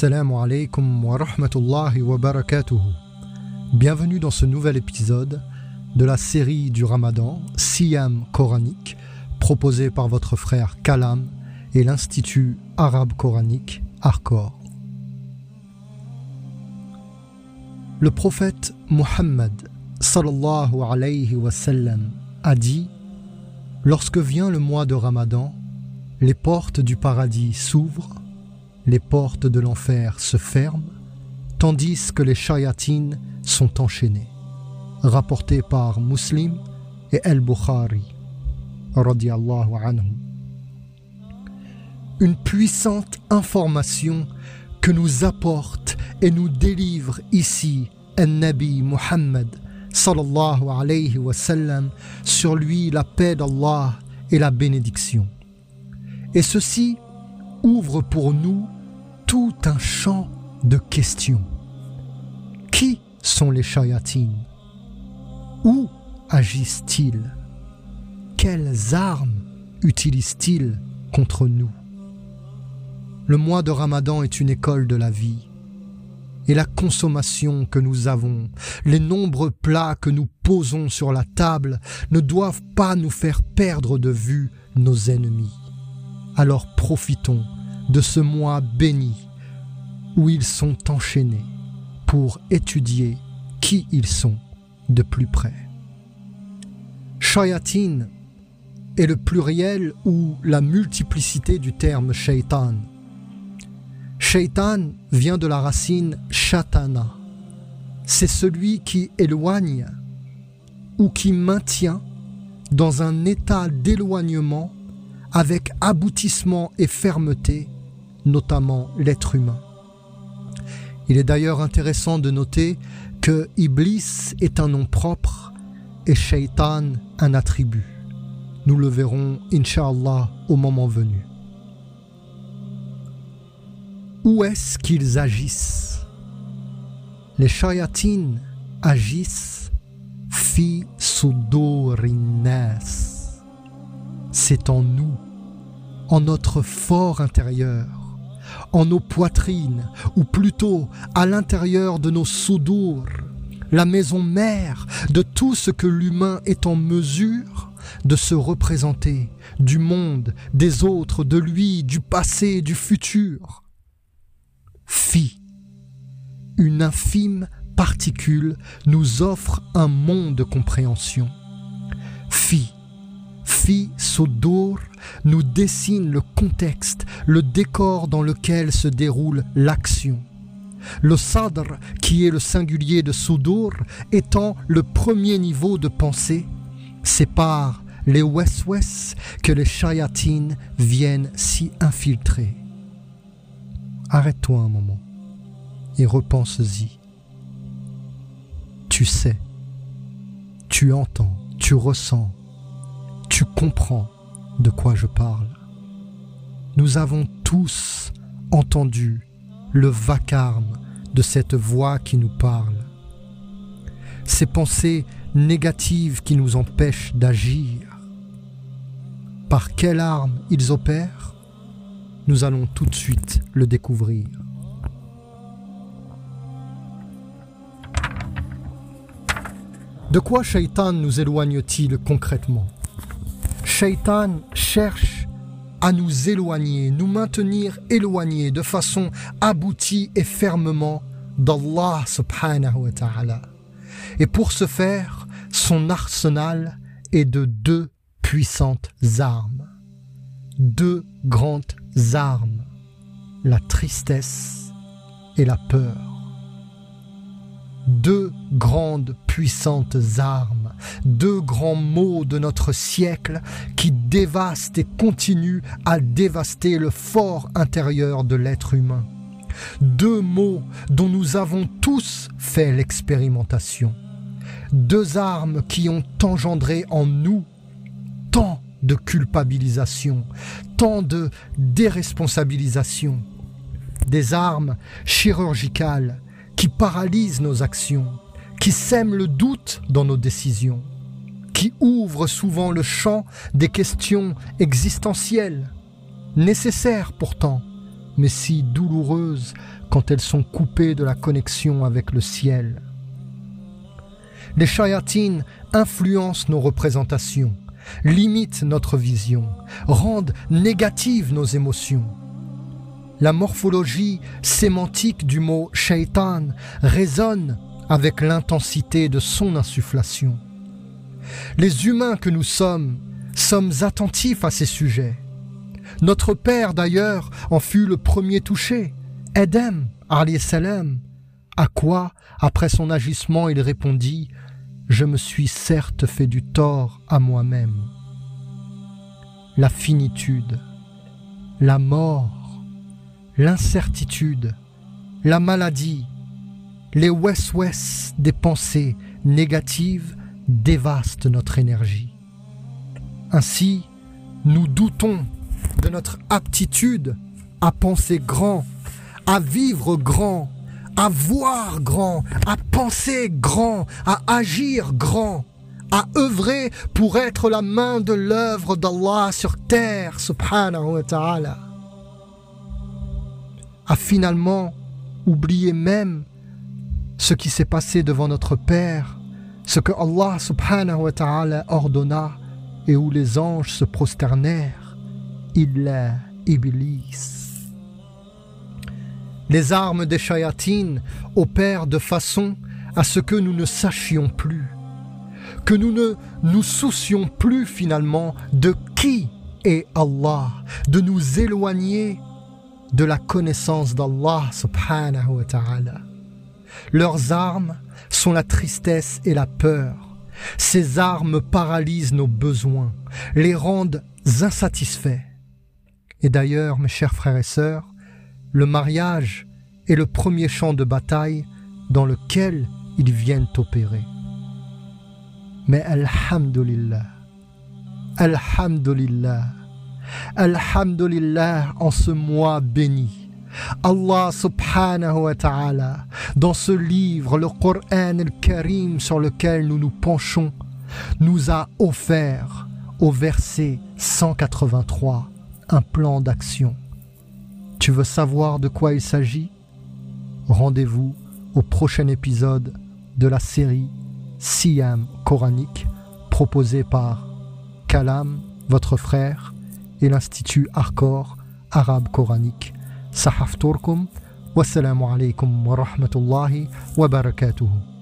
Assalamu alaikum wa rahmatullahi. Bienvenue dans ce nouvel épisode de la série du Ramadan, Siam coranique, proposé par votre frère Kalam et l'Institut arabe coranique Arcor. Le prophète Muhammad a dit Lorsque vient le mois de Ramadan, les portes du paradis s'ouvrent, les portes de l'enfer se ferment, tandis que les shayatines sont enchaînées. Rapporté par Muslim et Al-Bukhari. Une puissante information que nous apporte et nous délivre ici un Nabi Muhammad sallallahu alayhi wa sallam, sur lui la paix d'Allah et la bénédiction. Et ceci ouvre pour nous tout un champ de questions. Qui sont les shayatines? Où agissent-ils? Quelles armes utilisent-ils contre nous? Le mois de Ramadan est une école de la vie. Et la consommation que nous avons, les nombreux plats que nous posons sur la table ne doivent pas nous faire perdre de vue nos ennemis. Alors profitons de ce mois béni où ils sont enchaînés pour étudier qui ils sont de plus près. Shayatin est le pluriel ou la multiplicité du terme shaitan. Shaitan vient de la racine shatana. C'est celui qui éloigne ou qui maintient dans un état d'éloignement avec aboutissement et fermeté, notamment l'être humain. Il est d'ailleurs intéressant de noter que Iblis est un nom propre et Shaitan un attribut. Nous le verrons, inshallah, au moment venu. Où est-ce qu'ils agissent? Les shayatines agissent fi sudorinas c'est en nous, en notre fort intérieur, en nos poitrines, ou plutôt à l'intérieur de nos soudours, la maison mère de tout ce que l'humain est en mesure de se représenter, du monde, des autres, de lui, du passé, du futur. Fi, une infime particule nous offre un monde de compréhension. Fi, Sodur nous dessine le contexte, le décor dans lequel se déroule l'action. Le Sadr, qui est le singulier de Sudur, étant le premier niveau de pensée, par les Wes-Wes que les Shayatines viennent s'y infiltrer. Arrête-toi un moment et repense-y. Tu sais, tu entends, tu ressens, tu comprends de quoi je parle. Nous avons tous entendu le vacarme de cette voix qui nous parle. Ces pensées négatives qui nous empêchent d'agir. Par quelle arme ils opèrent? Nous allons tout de suite le découvrir. De quoi Shaitan nous éloigne-t-il concrètement? Shaitan cherche à nous éloigner, nous maintenir éloignés de façon aboutie et fermement d'Allah subhanahu wa ta'ala. Et pour ce faire, son arsenal est de deux puissantes armes. Deux grandes armes, la tristesse et la peur deux grandes puissantes armes, deux grands mots de notre siècle qui dévastent et continuent à dévaster le fort intérieur de l'être humain. Deux mots dont nous avons tous fait l'expérimentation. Deux armes qui ont engendré en nous tant de culpabilisation, tant de déresponsabilisation. Des armes chirurgicales qui paralyse nos actions, qui sème le doute dans nos décisions, qui ouvre souvent le champ des questions existentielles, nécessaires pourtant, mais si douloureuses quand elles sont coupées de la connexion avec le ciel. Les shayatines influencent nos représentations, limitent notre vision, rendent négatives nos émotions. La morphologie sémantique du mot shaitan résonne avec l'intensité de son insufflation. Les humains que nous sommes sommes attentifs à ces sujets. Notre Père d'ailleurs en fut le premier touché, Edem, salam, à quoi, après son agissement, il répondit Je me suis certes fait du tort à moi-même. La finitude, la mort, l'incertitude, la maladie, les wes-wes des pensées négatives dévastent notre énergie. Ainsi, nous doutons de notre aptitude à penser grand, à vivre grand, à voir grand, à penser grand, à agir grand, à œuvrer pour être la main de l'œuvre d'Allah sur terre, subhanahu wa ta'ala. À finalement oublier même ce qui s'est passé devant notre Père, ce que Allah subhanahu wa ta'ala ordonna et où les anges se prosternèrent, il est Iblis. Les armes des shayatines opèrent de façon à ce que nous ne sachions plus, que nous ne nous soucions plus finalement de qui est Allah, de nous éloigner de la connaissance d'Allah subhanahu wa ta'ala. Leurs armes sont la tristesse et la peur. Ces armes paralysent nos besoins, les rendent insatisfaits. Et d'ailleurs, mes chers frères et sœurs, le mariage est le premier champ de bataille dans lequel ils viennent opérer. Mais Alhamdulillah, Alhamdulillah, Alhamdulillah en ce mois béni Allah subhanahu wa ta'ala, dans ce livre, le Coran al-Karim sur lequel nous nous penchons, nous a offert au verset 183 un plan d'action. Tu veux savoir de quoi il s'agit? Rendez-vous au prochain épisode de la série Siam coranique proposée par Kalam, votre frère, et l'Institut Arcor arabe coranique. Sahaf Turkum, wassalamu alaikum wa rahmatullahi wa barakatuhu.